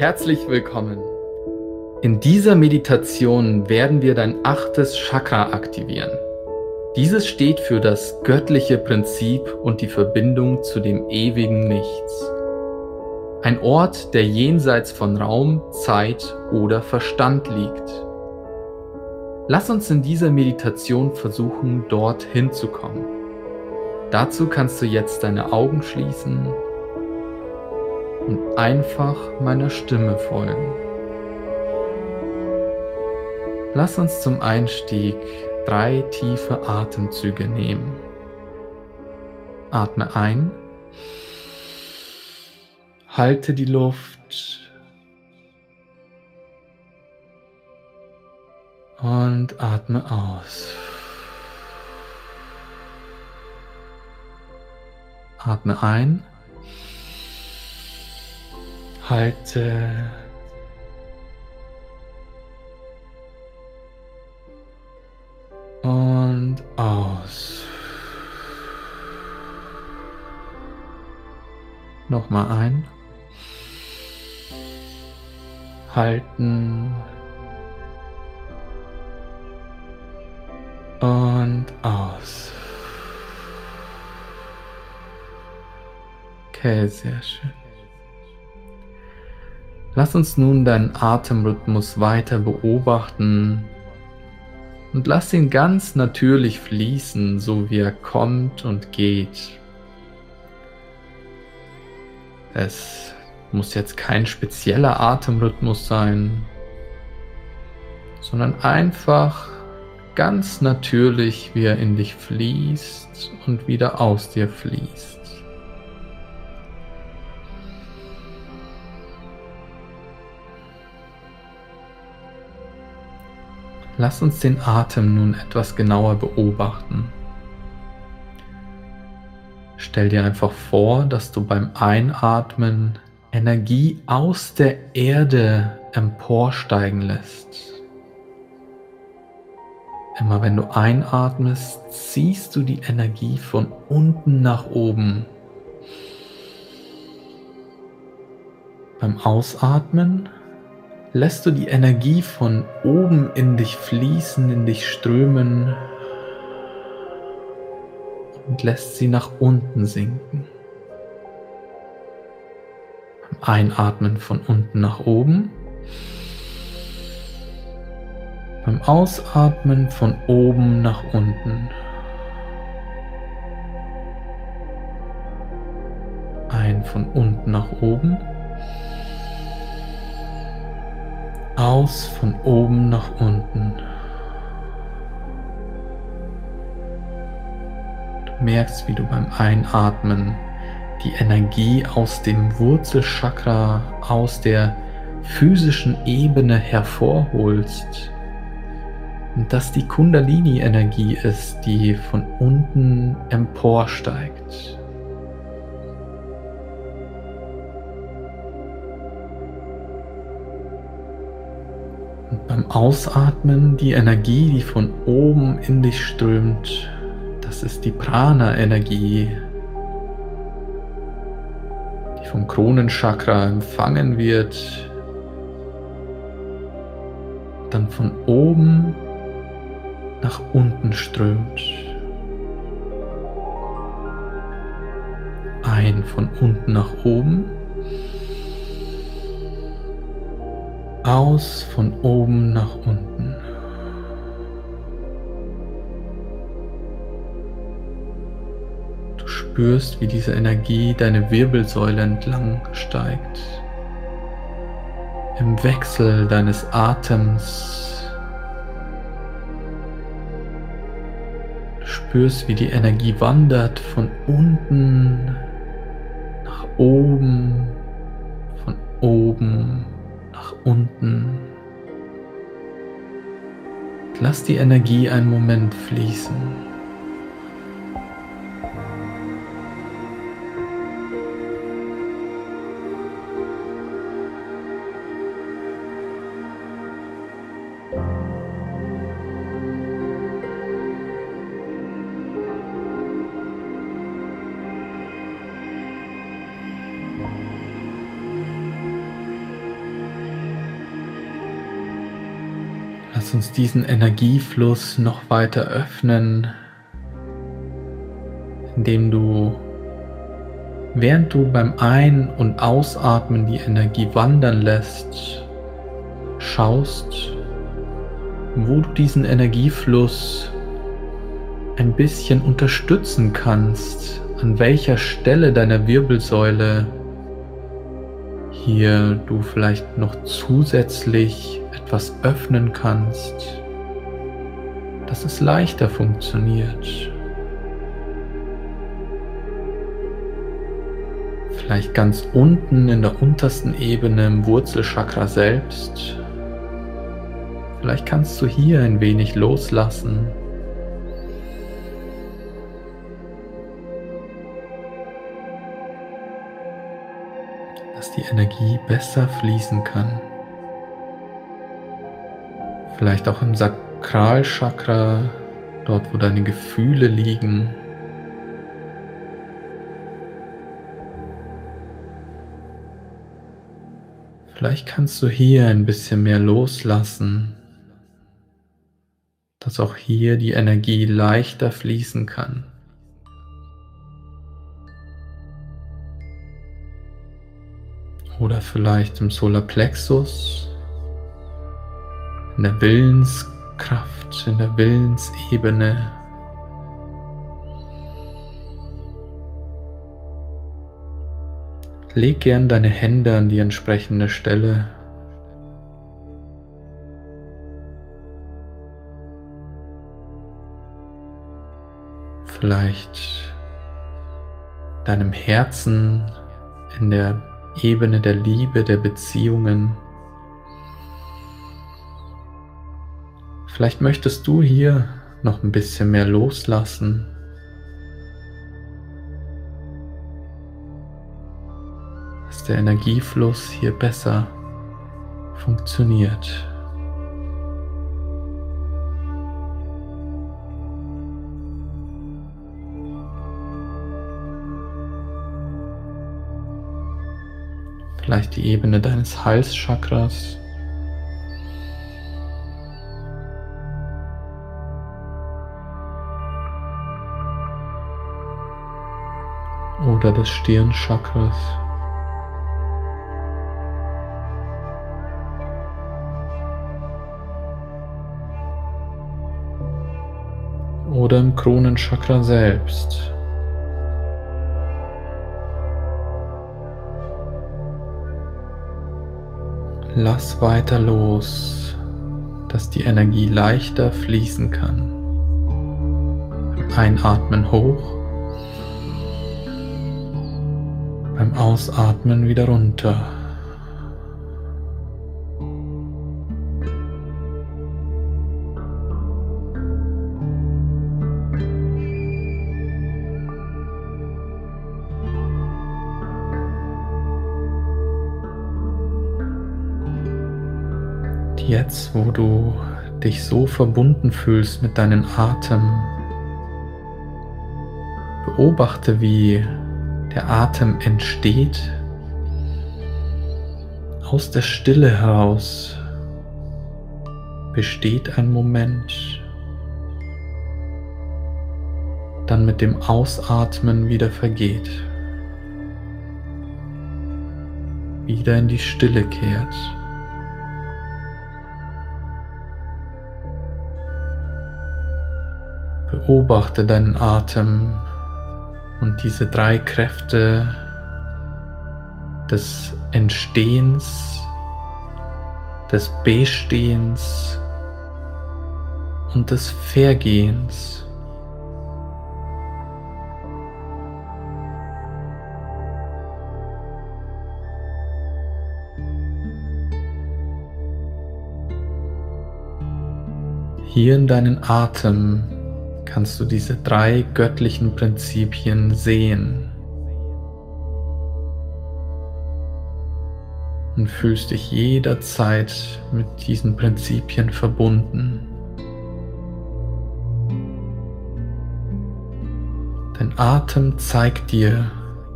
Herzlich willkommen. In dieser Meditation werden wir dein achtes Chakra aktivieren. Dieses steht für das göttliche Prinzip und die Verbindung zu dem ewigen Nichts. Ein Ort, der jenseits von Raum, Zeit oder Verstand liegt. Lass uns in dieser Meditation versuchen, dorthin zu kommen. Dazu kannst du jetzt deine Augen schließen und einfach meiner Stimme folgen. Lass uns zum Einstieg drei tiefe Atemzüge nehmen. Atme ein, halte die Luft und atme aus. Atme ein halte und aus. Nochmal ein. Halten. Und aus. Okay, sehr schön. Lass uns nun deinen Atemrhythmus weiter beobachten und lass ihn ganz natürlich fließen, so wie er kommt und geht. Es muss jetzt kein spezieller Atemrhythmus sein, sondern einfach ganz natürlich, wie er in dich fließt und wieder aus dir fließt. Lass uns den Atem nun etwas genauer beobachten. Stell dir einfach vor, dass du beim Einatmen Energie aus der Erde emporsteigen lässt. Immer wenn du einatmest, ziehst du die Energie von unten nach oben. Beim Ausatmen lässt du die Energie von oben in dich fließen, in dich strömen und lässt sie nach unten sinken. Beim Einatmen von unten nach oben. Beim Ausatmen von oben nach unten. Ein von unten nach oben. Aus von oben nach unten. Du merkst, wie du beim Einatmen die Energie aus dem Wurzelchakra, aus der physischen Ebene hervorholst. Und dass die Kundalini-Energie ist, die von unten emporsteigt. Beim Ausatmen die Energie, die von oben in dich strömt, das ist die Prana-Energie, die vom Kronenchakra empfangen wird, dann von oben nach unten strömt. Ein von unten nach oben aus von oben nach unten. Du spürst, wie diese Energie deine Wirbelsäule entlang steigt. Im Wechsel deines Atems. Du spürst, wie die Energie wandert von unten nach oben, von oben nach unten. Lass die Energie einen Moment fließen. Uns diesen Energiefluss noch weiter öffnen, indem du, während du beim Ein- und Ausatmen die Energie wandern lässt, schaust, wo du diesen Energiefluss ein bisschen unterstützen kannst, an welcher Stelle deiner Wirbelsäule hier du vielleicht noch zusätzlich etwas öffnen kannst, dass es leichter funktioniert. Vielleicht ganz unten in der untersten Ebene im Wurzelchakra selbst. Vielleicht kannst du hier ein wenig loslassen. Die Energie besser fließen kann. Vielleicht auch im Sakralchakra, dort wo deine Gefühle liegen. Vielleicht kannst du hier ein bisschen mehr loslassen, dass auch hier die Energie leichter fließen kann. Oder vielleicht im Solarplexus in der Willenskraft, in der Willensebene. Leg gern deine Hände an die entsprechende Stelle. Vielleicht deinem Herzen in der Ebene der Liebe, der Beziehungen. Vielleicht möchtest du hier noch ein bisschen mehr loslassen. Dass der Energiefluss hier besser funktioniert. Vielleicht die Ebene deines Halschakras. oder des Stirnchakras. Oder im Kronenchakra selbst. Lass weiter los, dass die Energie leichter fließen kann. Einatmen hoch Beim Ausatmen wieder runter. Jetzt, wo du dich so verbunden fühlst mit deinem Atem, beobachte, wie der Atem entsteht. Aus der Stille heraus, besteht ein Moment, dann mit dem Ausatmen wieder vergeht, wieder in die Stille kehrt. Beobachte deinen Atem und diese drei Kräfte des Entstehens, des Bestehens und des Vergehens. Hier in deinen Atem kannst du diese drei göttlichen Prinzipien sehen. Und fühlst dich jederzeit mit diesen Prinzipien verbunden. Dein Atem zeigt dir,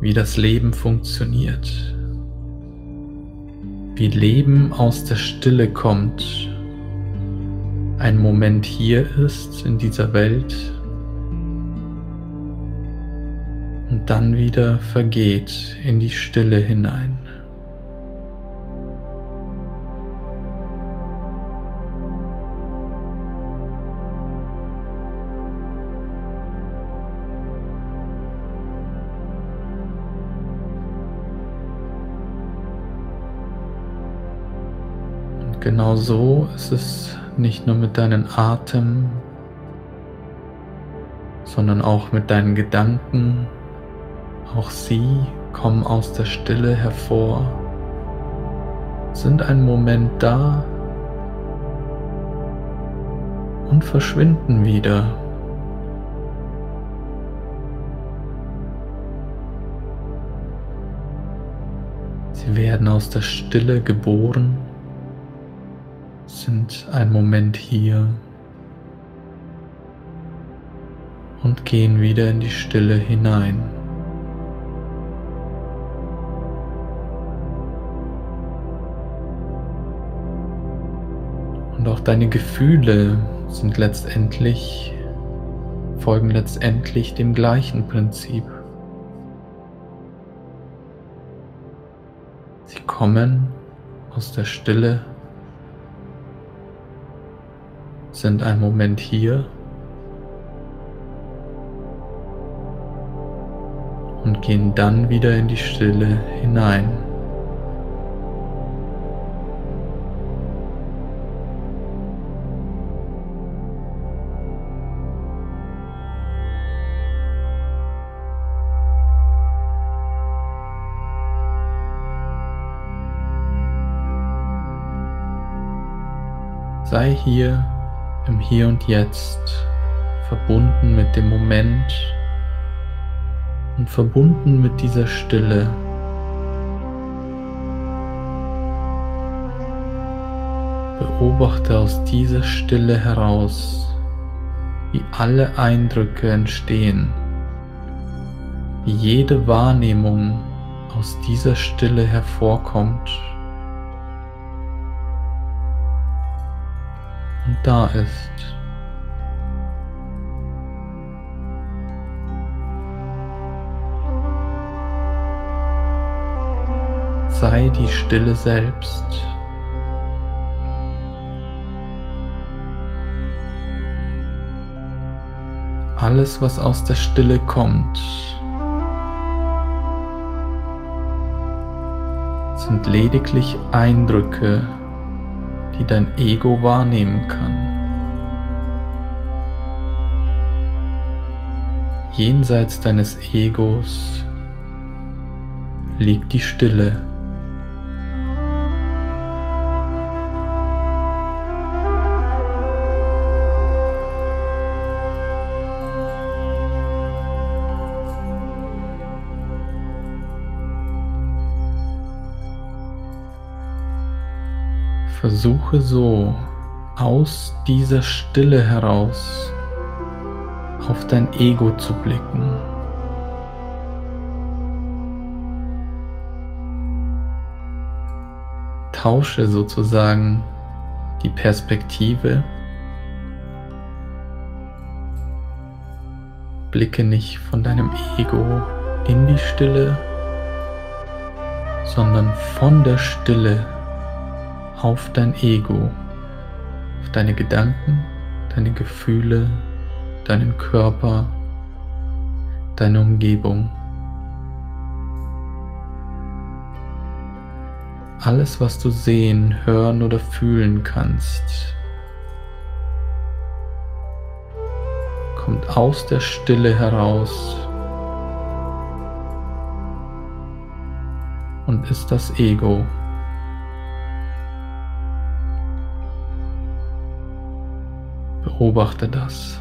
wie das Leben funktioniert, wie Leben aus der Stille kommt ein Moment hier ist in dieser Welt und dann wieder vergeht in die Stille hinein. Genau so ist es nicht nur mit deinem Atem, sondern auch mit deinen Gedanken. Auch sie kommen aus der Stille hervor, sind einen Moment da und verschwinden wieder. Sie werden aus der Stille geboren sind einen Moment hier und gehen wieder in die Stille hinein. Und auch deine Gefühle sind letztendlich, folgen letztendlich dem gleichen Prinzip. Sie kommen aus der Stille sind einen Moment hier und gehen dann wieder in die Stille hinein. Sei hier im Hier und Jetzt, verbunden mit dem Moment und verbunden mit dieser Stille. Beobachte aus dieser Stille heraus, wie alle Eindrücke entstehen, wie jede Wahrnehmung aus dieser Stille hervorkommt. Da ist. Sei die Stille selbst. Alles, was aus der Stille kommt, sind lediglich Eindrücke die dein Ego wahrnehmen kann. Jenseits deines Egos liegt die Stille. Versuche so aus dieser Stille heraus auf dein Ego zu blicken. Tausche sozusagen die Perspektive. Blicke nicht von deinem Ego in die Stille, sondern von der Stille auf dein Ego, auf deine Gedanken, deine Gefühle, deinen Körper, deine Umgebung. Alles, was du sehen, hören oder fühlen kannst, kommt aus der Stille heraus und ist das Ego. Beobachte das.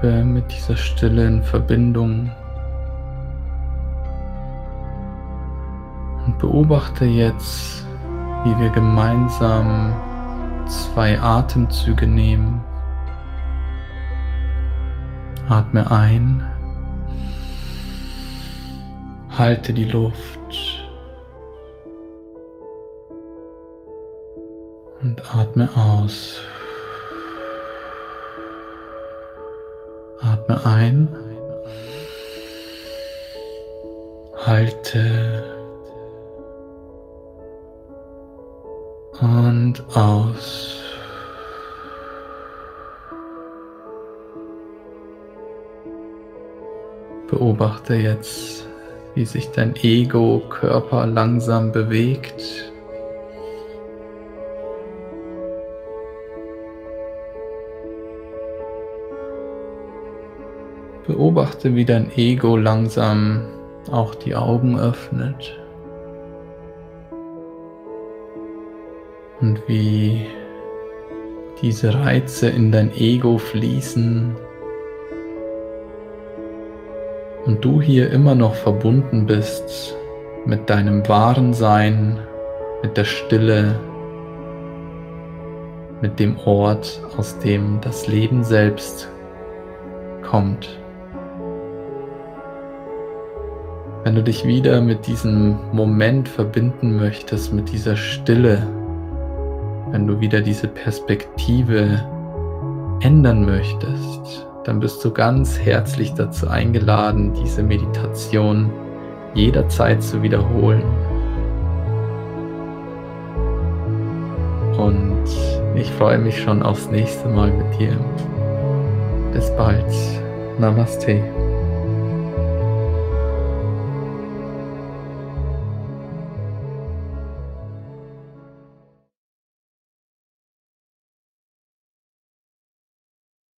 Bleibe mit dieser Stille in Verbindung und beobachte jetzt, wie wir gemeinsam zwei Atemzüge nehmen. Atme ein, halte die Luft und atme aus. Atme ein, halte und aus. Beobachte jetzt, wie sich dein Ego-Körper langsam bewegt. Beobachte, wie dein Ego langsam auch die Augen öffnet. Und wie diese Reize in dein Ego fließen und du hier immer noch verbunden bist mit deinem wahren Sein, mit der Stille, mit dem Ort, aus dem das Leben selbst kommt. Wenn du dich wieder mit diesem Moment verbinden möchtest, mit dieser Stille, wenn du wieder diese Perspektive ändern möchtest, dann bist du ganz herzlich dazu eingeladen, diese Meditation jederzeit zu wiederholen. Und ich freue mich schon aufs nächste Mal mit dir. Bis bald. Namaste.